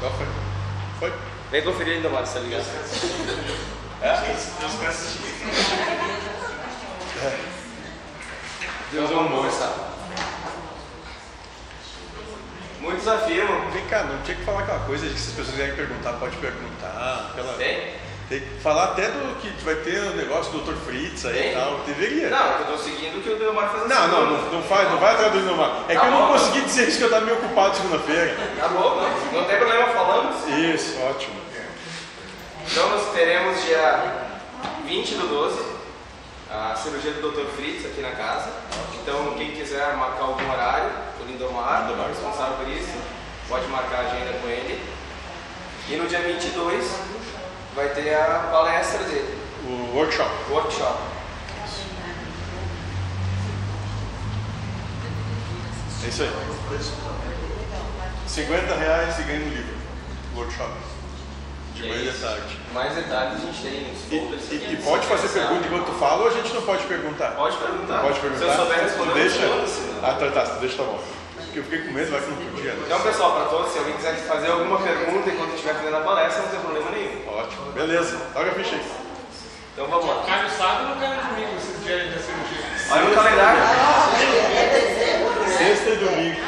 Qual foi? Foi? Vem conferir ainda mais, tá ligado? Deus é Então um vamos monstro. começar. Muitos afirmam. Vem cá, não tinha que falar aquela coisa de que se as pessoas quiserem perguntar, pode perguntar. Aquela... Tem? Tem que falar até do que vai ter o negócio do Dr. Fritz aí Tem? e tal. Deveria. Não, eu tô seguindo o que o Delmar faz Não, não, não, não faz, não vai atrás do Inomar. É Tá que eu não bom. consegui dizer isso que eu tava meio ocupado segunda-feira. Tá bom, não, não tem problema. Isso, ótimo. Então nós teremos dia 20 do 12 a cirurgia do Dr. Fritz aqui na casa. Então quem quiser marcar algum horário, o Lindomar, Lindomar. responsável por isso, pode marcar a agenda com ele. E no dia 22 vai ter a palestra dele, O workshop. workshop. É isso aí. 50 reais e ganha um livro. Workshop. De manhã e de tarde. Mais detalhes a gente tem nos E, folders e- e se pode fazer pergunta enquanto tu fala ou a gente não pode perguntar? Pode perguntar. Pode perguntar? Se eu souber responder, deixa? Ah, tá, tá, tu deixa, tá bom. Porque eu fiquei com medo, vai que não podia. né? Então, pessoal, para todos, se alguém quiser fazer alguma pergunta enquanto estiver fazendo a palestra, não tem problema nenhum. Ótimo. Beleza. Toca a ficha aí. Então vamos lá. Cai no sábado ou cai no domingo, vocês querem da cirurgia? Olha no calendário. Sexta e domingo.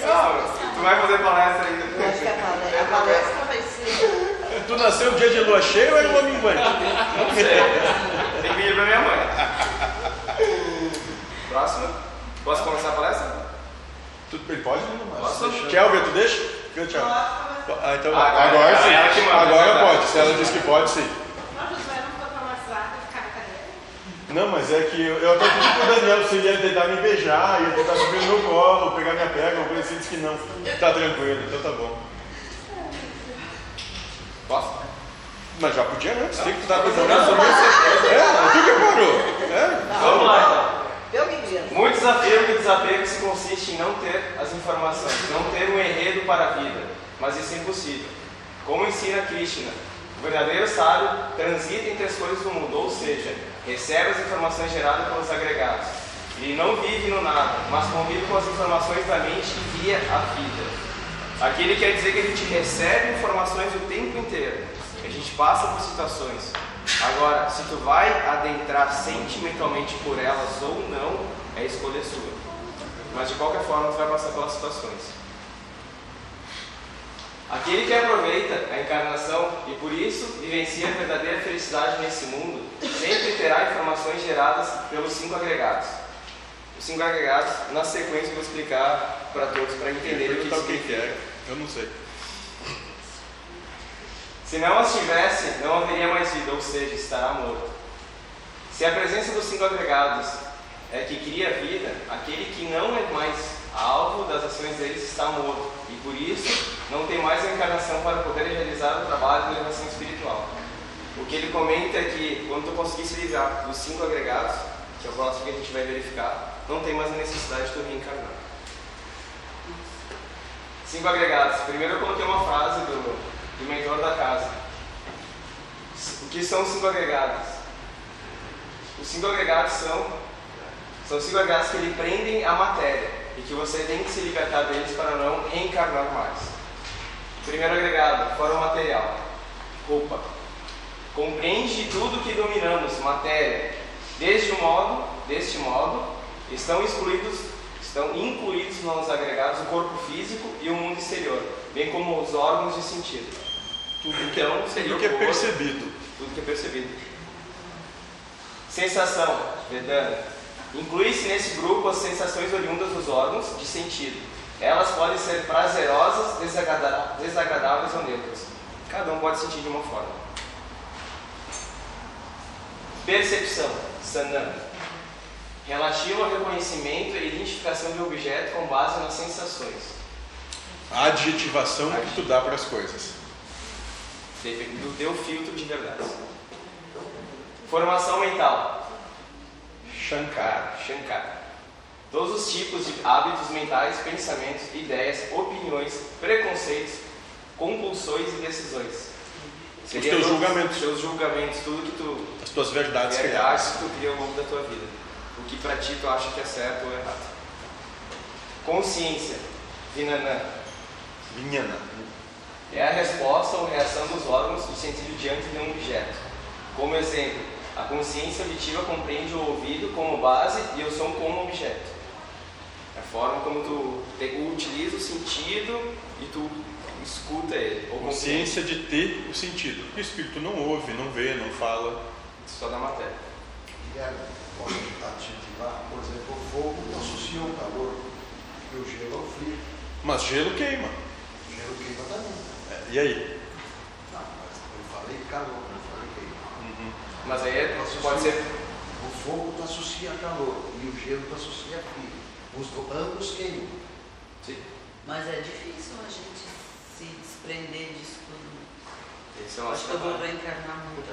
Calma, tu vai fazer palestra ainda. Acho que a palestra, a palestra vai ser. Tu nasceu no dia de lua cheia ou era lua minguante? Não sei. Tem que pedir pra minha mãe. Próximo. Posso começar a palestra? Tu, ele pode não? Posso. Deixa. Kelvin, tu deixa? Fica, tchau. Ah, então Ah, agora- agora, sim. que manda, agora é verdade. pode. Se ela diz que pode, sim. Mas não mas é que eu, eu até pedi pro Daniel se ele ia tentar me beijar, ia tentar subir no meu colo, pegar minha perna, uma coisa assim, disse que não. Tá tranquilo, então tá bom. Posso? Mas já podia antes, tem que tu tava demorando também. É, tu que parou. É. Vamos lá então. Eu me digo. Muitos afirmam que o desapego se consiste em não ter as informações, não ter um enredo para a vida, mas isso é impossível. Como ensina Krishna, o verdadeiro sábio transita entre as coisas do mundo, ou seja, recebe as informações geradas pelos agregados. Ele não vive no nada, mas convive com as informações da mente e guia a vida. Aqui ele quer dizer que a gente recebe informações o tempo inteiro, a gente passa por situações. Agora, se tu vai adentrar sentimentalmente por elas ou não, é escolha sua. Mas de qualquer forma, tu vai passar pelas situações. Aquele que aproveita a encarnação e por isso vivencia a verdadeira felicidade nesse mundo, sempre terá informações geradas pelos cinco agregados. Os cinco agregados, na sequência, eu vou explicar para todos para entenderem o que que é, eu não sei. Se não as tivesse, não haveria mais vida, ou seja, estará morto. Se a presença dos cinco agregados é que cria vida, aquele que não é mais alvo das ações deles está morto, e por isso não tem mais a encarnação para poder realizar o trabalho de elevação espiritual. O que ele comenta é que quando tu conseguir se livrar dos cinco agregados, que é o próximo que a gente vai verificar, não tem mais a necessidade de tu reencarnar. Cinco agregados. Primeiro eu coloquei uma frase do, do mentor da casa. O que são os cinco agregados? Os cinco agregados são, são cinco agregados que lhe prendem a matéria e que você tem que se libertar deles para não reencarnar mais. Primeiro agregado, forma material, roupa. Compreende tudo que dominamos, matéria. Deste modo, deste modo, estão excluídos, estão incluídos nos agregados o corpo físico e o mundo exterior, bem como os órgãos de sentido. Tudo que, Então, seria tudo que é corpo. percebido. Tudo que é percebido. Sensação, Vedana. Inclui-se nesse grupo as sensações oriundas dos órgãos de sentido. Elas podem ser prazerosas, desagradáveis ou neutras. Cada um pode sentir de uma forma. Percepção, Sanam. Relativo ao reconhecimento e identificação de objeto com base nas sensações. A adjetivação que tu dá para as coisas. Depende do teu filtro de verdade. Formação mental. Shankar. Shankar. Todos os tipos de hábitos mentais, pensamentos, ideias, opiniões, preconceitos, compulsões e decisões. teus todos julgamentos. Os teus julgamentos, tudo que tu. As tuas verdades verdades que tu cria ao longo da tua vida. Que pra ti tu acha que é certo ou errado. Consciência. Vinanã. Vinhana. É a resposta ou reação dos órgãos do sentido diante de um objeto. Como exemplo, a consciência auditiva compreende o ouvido como base e o som como objeto. É a forma como tu te- utiliza o sentido e tu escuta ele. Ou Consciência de ter o sentido. O espírito não ouve, não vê, não fala. Só da matéria. E é, adjetivar, por exemplo, o fogo associa ao calor e o gelo ao frio. Mas gelo queima. O gelo queima também. É, E aí? Não, mas eu falei calor, eu falei queima. Mas aí é- pode ser. O fogo tu associa a calor e o gelo tu associa a frio. Os do- ambos queimam. Sim, Mas é difícil a gente se desprender disso tudo. esse é o Acho que eu vou trabalho. reencarnar muito.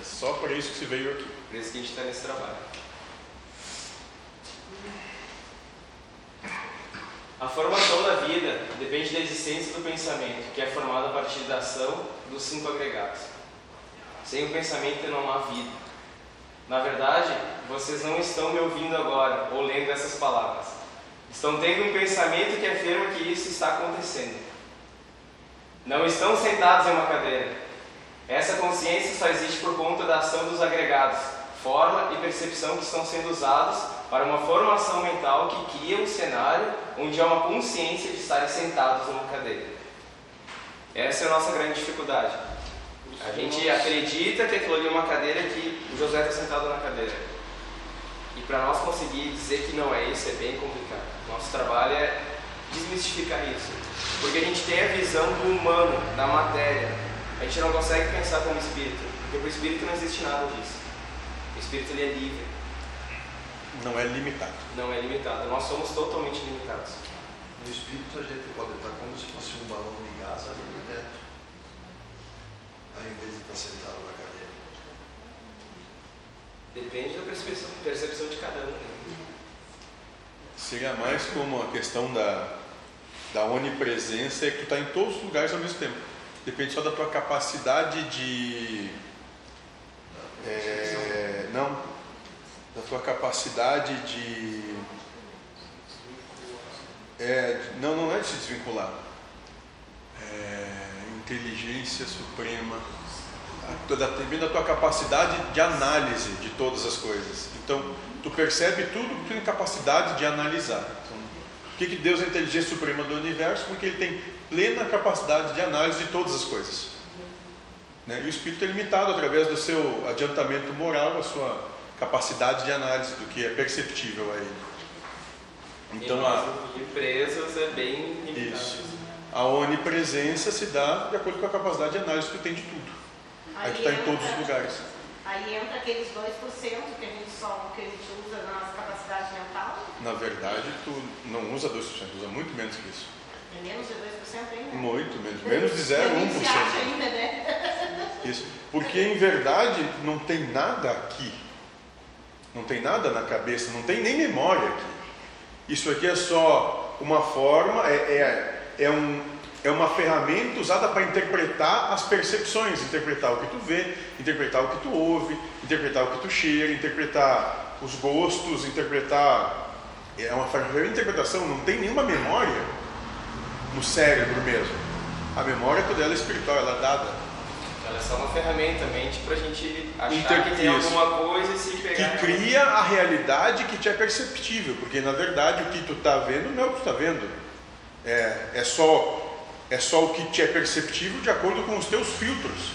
É só para isso que você veio aqui. Por isso que a gente está nesse trabalho. A formação da vida depende da existência do pensamento, que é formado a partir da ação dos cinco agregados. Sem o pensamento não há vida. Na verdade, vocês não estão me ouvindo agora ou lendo essas palavras. Estão tendo um pensamento que afirma que isso está acontecendo. Não estão sentados em uma cadeira. Essa consciência só existe por conta da ação dos agregados, forma e percepção que estão sendo usados para uma formação mental que cria um cenário onde há uma consciência de estarem sentados numa cadeira. Essa é a nossa grande dificuldade. A gente acredita que aquilo ali é uma cadeira que o José está sentado na cadeira. E para nós conseguir dizer que não é isso é bem complicado. Nosso trabalho é desmistificar isso. Porque a gente tem a visão do humano, da matéria. A gente não consegue pensar como espírito. Porque para o espírito não existe nada disso. O espírito ele é livre, Não é limitado. não é limitado. Nós somos totalmente limitados. No espírito a gente pode estar como se fosse um balão de gás ali no teto. Ao invés de estar sentado na cadeira. Depende da percepção, percepção de cada um. né? Seria mais como a questão da, da onipresença, é que tu está em todos os lugares ao mesmo tempo. Depende só da tua capacidade de. é, não. Da tua capacidade de. É, não, não é de se desvincular. É, inteligência suprema. Depende da tua capacidade de análise de todas as coisas. Então, tu percebe tudo que tu tem capacidade de analisar. Então, por que, que Deus é a inteligência suprema do universo? Porque ele tem plena capacidade de análise de todas as coisas. Né? E o espírito é limitado através do seu adiantamento moral, a sua capacidade de análise do que é perceptível a ele. Então, e a, é bem limitado. isso. A onipresença se dá de acordo com a capacidade de análise que tu tem de tudo. Aí tu está em todos os lugares. Aí entra aqueles 2% que a gente só que a gente usa na nossa capacidade mental. Na verdade, tu não usa 2%, usa muito menos que isso. É menos de 2% ainda. Muito menos. Menos de A gente se acha 0,1%. ainda, né? Isso. Porque em verdade não tem nada aqui. Não tem nada na cabeça, não tem nem memória aqui. Isso aqui é só uma forma, é, é, é, um, é uma ferramenta usada para interpretar as percepções, interpretar o que tu vê, interpretar o que tu ouve, interpretar o que tu cheira, interpretar os gostos, interpretar. É uma ferramenta de interpretação, não tem nenhuma memória no cérebro mesmo. A memória toda ela é espiritual, ela é dada. Ela é só uma ferramenta mente pra gente achar que tem alguma coisa e se pegar. que cria a realidade que te é perceptível, porque na verdade o que tu está vendo não é o que tu está vendo. É, é, só, é só o que te é perceptível de acordo com os teus filtros.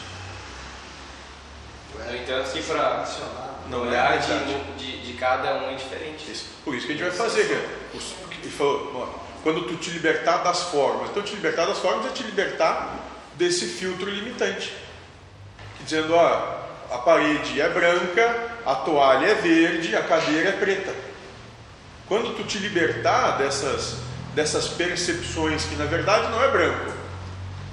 Tu é No entanto, que pra condicionado. Não o é olhar a de, de, de cada um é diferente. Isso. Por isso que a gente vai fazer. que é os- Ele falou, ó, quando tu te libertar das formas. Então te libertar das formas é te libertar desse filtro limitante. Dizendo, ó, a parede é branca, a toalha é verde, a cadeira é preta. Quando tu te libertar dessas, dessas percepções que na verdade não é branco,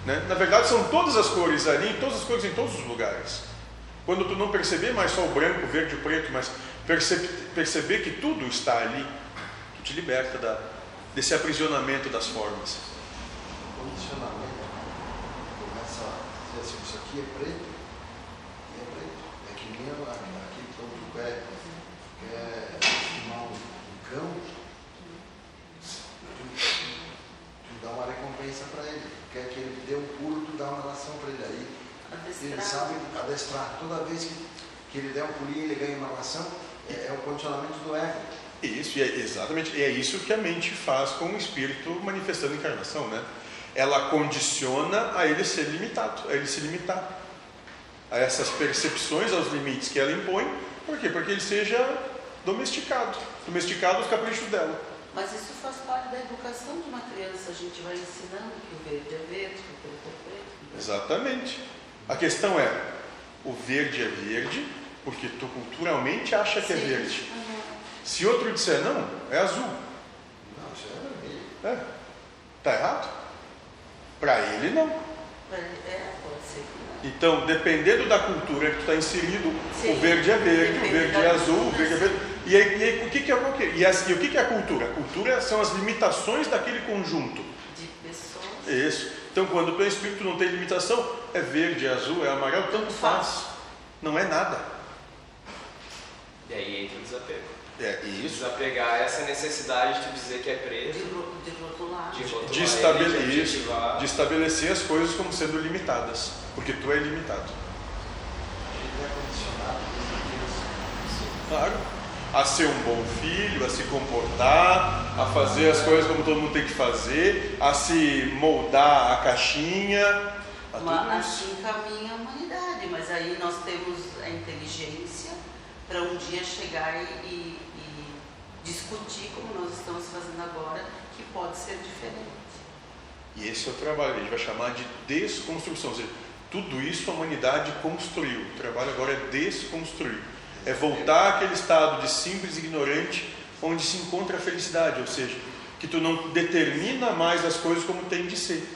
né? na verdade são todas as cores ali, todas as cores em todos os lugares. Quando tu não perceber mais só o branco, o verde o preto, mas percebe- perceber que tudo está ali, tu te liberta da- desse aprisionamento das formas. condicionamento começa a dizer assim, isso aqui é preto, e é preto. É que nem a- aqui quando tu quer, quer filmar um, um cão, tu, tu dá uma recompensa recompensa para ele. Quer que ele dê um pulo, tu dá uma ração para ele aí. Ele Adestrar. sabe adestrar. Toda vez que, que ele der um pulinho, ele ganha uma ração. É, é o condicionamento do ego. Isso, e é exatamente, e é isso que a mente faz com o espírito manifestando a encarnação, né? Ela condiciona a ele ser limitado, a ele se limitar. A essas percepções, aos limites que ela impõe, por quê? Porque ele seja domesticado, domesticado os caprichos dela. Mas isso faz parte da educação de uma criança. A gente vai ensinando que o verde é verde, que o preto é preto. Exatamente. A questão é, o verde é verde, porque tu culturalmente acha que é Sim. verde. Aham. Se outro disser não, é azul. Não, isso é vermelho. É. Tá errado? Para ele não. Pra ele- É, pode ser que não. Então, dependendo da cultura que tu está inserido, Sim. o verde é verde, o Depende verde da é azul, o verde é verde. E aí, e aí, o que, que é o quê? E, as- e o que, que é a cultura? A cultura são as limitações daquele conjunto. De pessoas. Isso. Então, quando o teu espírito não tem limitação, é verde, é azul, é amarelo, tanto faz. Não é nada. E aí entra o desapego. É isso. Desapegar essa necessidade de dizer que é De, preto, ro- de rotular. de rotular De, ele, estabele- de de estabelecer as coisas como sendo limitadas. Porque tu é limitado. A gente é condicionado. Claro. A ser um bom filho, a se comportar, a fazer as coisas como todo mundo tem que fazer, a se moldar a caixinha, a Uma- assim caminha a humanidade, mas aí nós temos a inteligência para um dia chegar e, e- e discutir como nós estamos fazendo agora, que pode ser diferente. E esse é o trabalho, a gente vai chamar de desconstrução. Ou seja, tudo isso a humanidade construiu. O trabalho agora é desconstruir. É voltar àquele estado de simples ignorante onde se encontra a felicidade, ou seja, que tu não determina mais as coisas como tem de ser.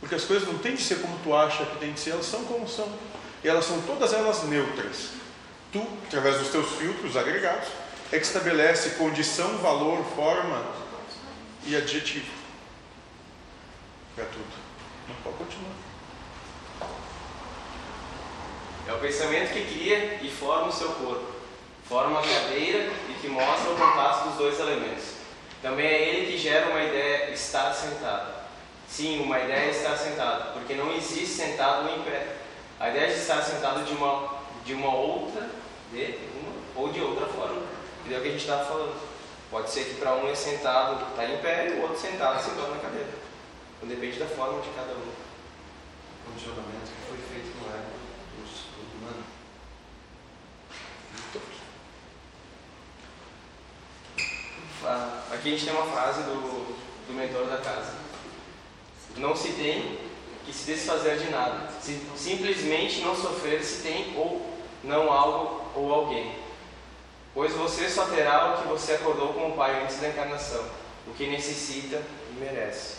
Porque as coisas não têm de ser como tu acha que tem de ser, elas são como são. E elas são todas elas neutras. Tu, através dos teus filtros agregados, é que estabelece condição, valor, forma e adjetivo para tudo. Não pode continuar. É o pensamento que cria e forma o seu corpo. Forma a cadeira e que mostra o contato dos dois elementos. Também é ele que gera uma ideia estar sentado. Sim, uma ideia é estar sentado, porque não existe sentado ou em pé. A ideia de estar sentado de uma, de uma outra, de uma ou de outra forma. Que é o que a gente estava falando. Pode ser que para um é sentado, está em pé, e o outro sentado, sentado na cadeira. Então depende da forma de cada um. O condicionamento que foi feito no ego dos, do humano. Ah, Aqui a gente tem uma frase do, do mentor da casa. Não se tem que se desfazer de nada. Se, simplesmente não sofrer se tem ou não algo ou alguém. Pois você só terá o que você acordou como pai antes da encarnação, o que necessita e merece.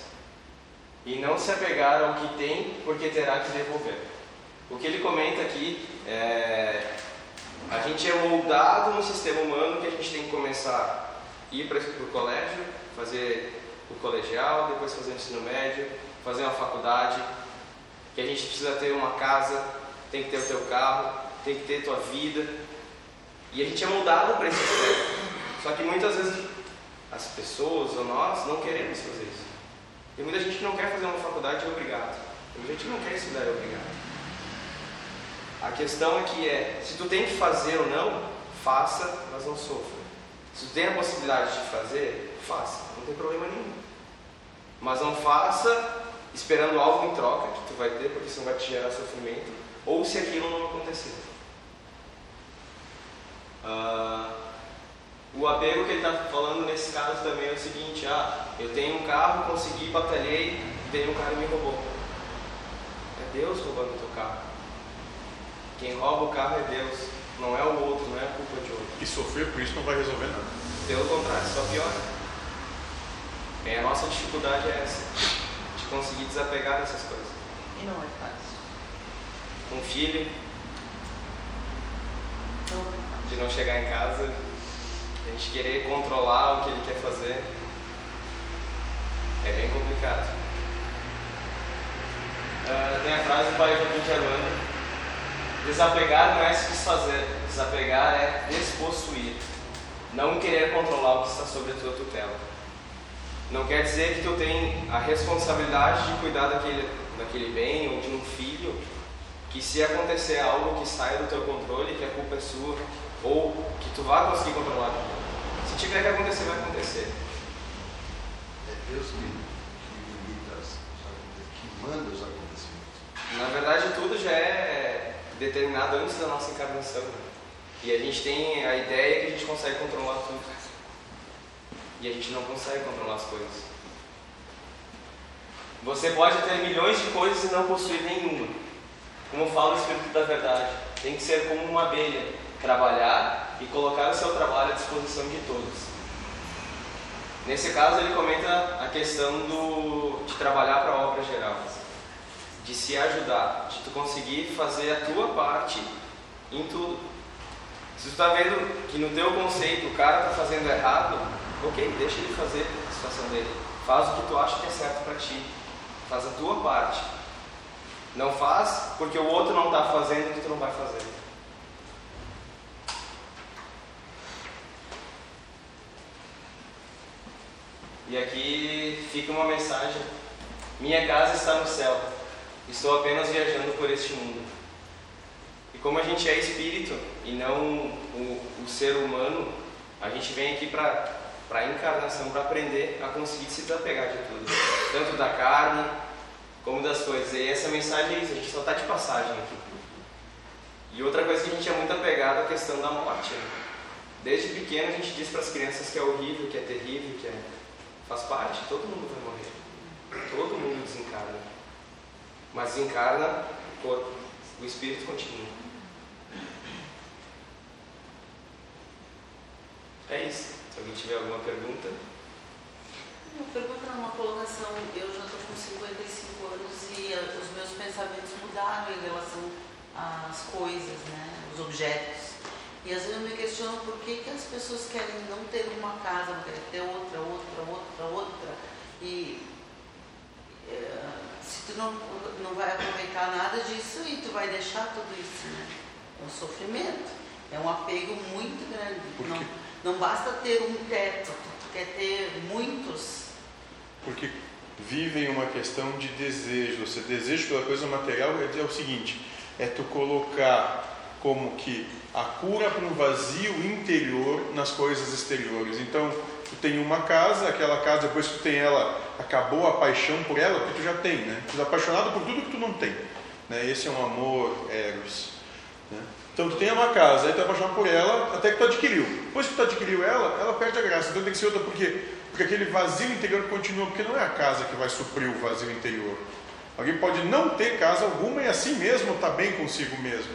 E não se apegar ao que tem, porque terá que devolver. O que ele comenta aqui é. A gente é moldado no sistema humano que a gente tem que começar ir para o colégio, fazer o colegial, depois fazer o ensino médio, fazer uma faculdade, que a gente precisa ter uma casa, tem que ter o teu carro, tem que ter tua vida. E a gente é moldado para esse. Só que muitas vezes as pessoas ou nós não queremos fazer isso. Tem muita gente não quer fazer uma faculdade e é obrigado. Muita gente não quer estudar e é obrigado. A questão é que é, se tu tem que fazer ou não, faça, mas não sofra. Se tem a possibilidade de fazer, faça, não tem problema nenhum. Mas não faça esperando algo em troca que tu vai ter, porque isso não vai te gerar sofrimento, ou se aquilo não acontecer. Ah, o apego que ele está falando nesse caso também é o seguinte: ah, eu tenho um carro, consegui, batalhei, veio um cara e me roubou. É Deus roubando o teu carro. Quem rouba o carro é Deus, não é o outro, não é a culpa de outro. E sofrer por isso não vai resolver nada. Pelo contrário, só piora. E a nossa dificuldade é essa, de conseguir desapegar dessas coisas. E não é fácil. Um filho, é de não chegar em casa, a gente querer controlar o que ele quer fazer, é bem complicado. Ah, tem a frase do pai de Armando, desapegar não é se desfazer, desapegar é despossuir, não querer controlar o que está sobre a tua tutela. Não quer dizer que tu tem a responsabilidade de cuidar daquele, daquele bem ou de um filho, que se acontecer algo que saia do teu controle, que a culpa é sua, ou que tu vai conseguir controlar. Se tiver que acontecer, vai acontecer. É Deus que, que limita, que manda os acontecimentos. Na verdade, tudo já é determinado antes da nossa encarnação. E a gente tem a ideia que a gente consegue controlar tudo. E a gente não consegue controlar as coisas. Você pode ter milhões de coisas e não possuir nenhuma. Como fala o Espírito da Verdade, tem que ser como uma abelha, trabalhar e colocar o seu trabalho à disposição de todos. Nesse caso, ele comenta a questão do, de trabalhar para a obra geral, de se ajudar, de tu conseguir fazer a tua parte em tudo. Se tu está vendo que no teu conceito o cara está fazendo errado, ok, deixa ele fazer a situação dele. Faz o que tu acha que é certo para ti. Faz a tua parte. Não faz porque o outro não está fazendo que tu não vai fazer. E aqui fica uma mensagem. Minha casa está no céu. Estou apenas viajando por este mundo. E como a gente é espírito e não o, o ser humano, a gente vem aqui para a encarnação, para aprender a conseguir se desapegar de tudo. Tanto da carne como das coisas. E essa mensagem é isso, a gente só está de passagem aqui. E outra coisa que a gente é muito apegado é a questão da morte. né? Desde pequeno a gente diz para as crianças que é horrível, que é terrível, que é... faz parte, todo mundo vai morrer. Todo mundo desencarna. Mas desencarna o corpo, o espírito continua. É isso. Se alguém tiver alguma pergunta. Uma pergunta, uma colocação. Eu já estou com 55 anos e eh, os meus pensamentos mudaram em relação às coisas, né? os objetos. E às vezes eu me questiono por que, que as pessoas querem não ter uma casa, querem ter outra, outra, outra, outra. E eh, tu não, não vai aproveitar nada disso e tu vai deixar tudo isso, né? É um sofrimento. É um apego muito grande. Não, não basta ter um teto, tu quer ter muitos. Porque vivem uma questão de desejo. Você deseja pela coisa material é, é o seguinte: é tu colocar como que a cura para um vazio interior nas coisas exteriores. Então, tu tem uma casa, aquela casa, depois que tu tem ela, acabou a paixão por ela, porque tu já tem, né? Tu é apaixonado por tudo que tu não tem. Né? Esse é um amor eros. Né? Então tu tem uma casa, aí tu é apaixonado por ela até que tu adquiriu. Depois que tu adquiriu ela, ela perde a graça. Então tem que ser outra, por quê? Porque aquele vazio interior continua, porque não é a casa que vai suprir o vazio interior. Alguém pode não ter casa alguma e assim mesmo está bem consigo mesmo.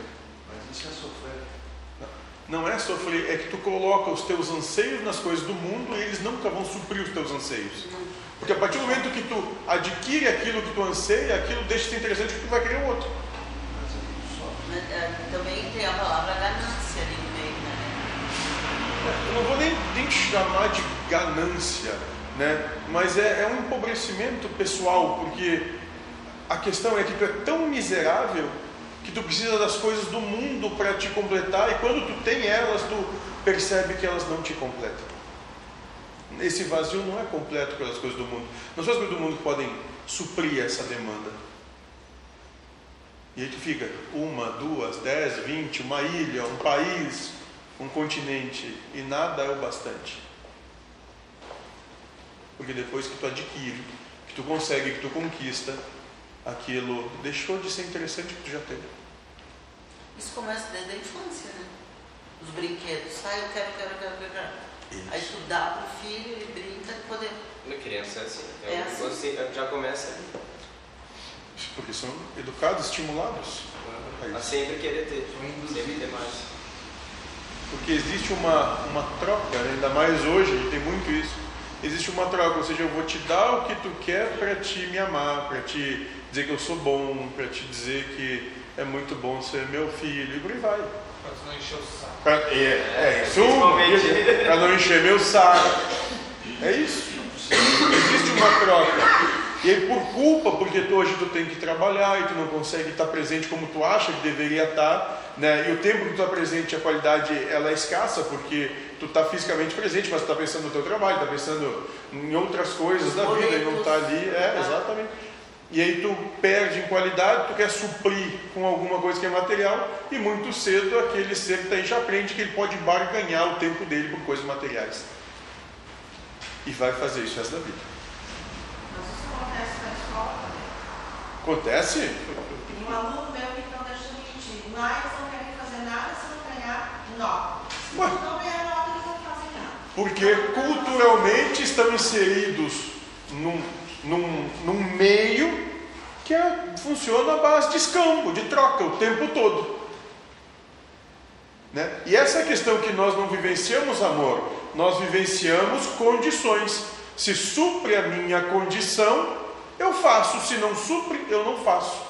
Mas isso é sofrer. Não é sofrer, é que tu coloca os teus anseios nas coisas do mundo e eles nunca vão suprir os teus anseios. Porque a partir do momento que tu adquire aquilo que tu anseia, aquilo deixa de ser interessante porque tu vai querer outro. É também tem a palavra ganância ali no meio, né? Eu não vou nem, nem chamar de ganância, né? mas é, é um empobrecimento pessoal, porque a questão é que tu é tão miserável que tu precisa das coisas do mundo para te completar, e quando tu tem elas, tu percebe que elas não te completam. Esse vazio não é completo pelas coisas do mundo. Não são as coisas do mundo que podem suprir essa demanda. E aí tu fica uma, duas, dez, vinte, uma ilha, um país, um continente, e nada é o bastante. Porque depois que tu adquire, que tu consegue, que tu conquista, aquilo deixou de ser interessante que tu já teve. Isso começa desde a infância, né? Os brinquedos. Sai, eu quero, quero, quero, quero. quero. Aí tu dá pro filho, ele brinca e poder. Na criança é assim. É É assim. Você já começa Porque são educados, estimulados. a sempre querer ter. Sempre ter mais. Porque existe uma, uma troca, ainda mais hoje, a gente tem muito isso. Existe uma troca, ou seja, eu vou te dar o que tu quer para te me amar, para te dizer que eu sou bom, para te dizer que é muito bom ser meu filho, e por aí vai. Tu não encher o saco. Pra, é, é isso, Principalmente. para não encher meu saco. É isso. Existe uma troca. E aí, por culpa, porque tu, hoje tu tem que trabalhar e tu não consegue estar presente como tu acha que deveria estar, né? e o tempo que tu está presente, a qualidade ela é escassa, porque tu está fisicamente presente, mas tu está pensando no teu trabalho, está pensando em outras coisas da vida e não está ali. É, exatamente. E aí tu perde em qualidade, tu quer suprir com alguma coisa que é material, e muito cedo aquele ser que está aí já aprende que ele pode barganhar o tempo dele por coisas materiais. E vai fazer isso o resto da vida. Mas isso acontece na escola também. Acontece? Tem um aluno meu que não deixa mentir. Lá eles não querem fazer nada se não ganhar nota. Se Ué. não ganhar nota, eles não fazem nada. Porque culturalmente estão inseridos num, num, num meio que é- funciona à base de escambo, de troca, o tempo todo. Né? E essa é a questão que nós não vivenciamos amor, nós vivenciamos condições. Se supre a minha condição, eu faço, se não supre, eu não faço.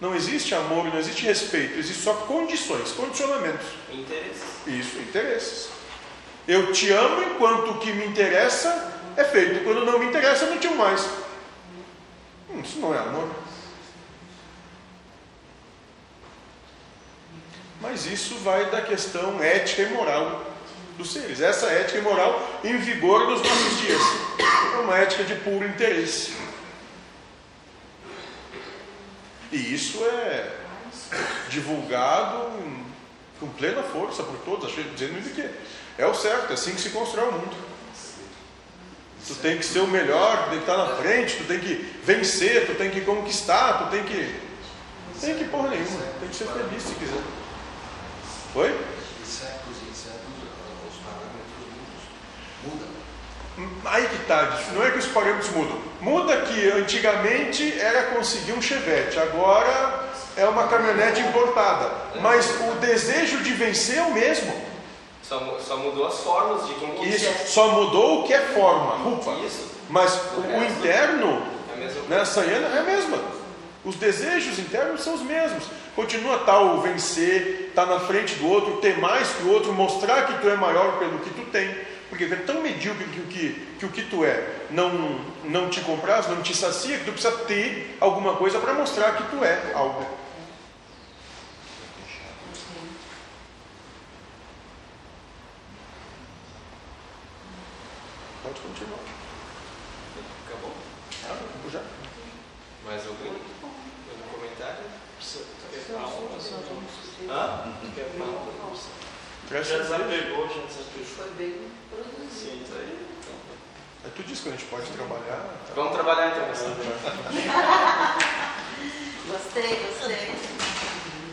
Não existe amor, não existe respeito, existe só condições, condicionamentos. Interesse. Isso, interesses. Eu te amo enquanto o que me interessa é feito. Quando não me interessa, eu não te amo mais. Hum, Isso não é amor. Mas isso vai da questão ética e moral dos seres. Essa ética e moral em vigor nos nossos dias. É uma ética de puro interesse. E isso é divulgado com plena força por todos, dizendo que é o certo, é assim que se constrói o mundo. Tu tem que ser o melhor, tu tem que estar na frente, tu tem que vencer, tu tem que conquistar, tu tem que. Tem que porra nenhuma, tem que ser feliz se quiser. Oi? De séculos em séculos, os parâmetros mudam. Aí que tá, não é que os parâmetros mudam. Muda que antigamente era conseguir um chevette, agora é uma caminhonete importada. Mas o desejo de vencer é o mesmo. Só, só mudou as formas de quer. Isso só mudou o que é forma, roupa. Isso. Mas o, o interno, É né, a Sayana é a mesma. Os desejos internos são os mesmos. Continua tal vencer, estar na frente do outro, ter mais que o outro, mostrar que tu é maior pelo que tu tem. Porque é tão medíocre que, o que, que o que tu é não, não te compraz, não te sacia, que tu precisa ter alguma coisa para mostrar que tu é algo.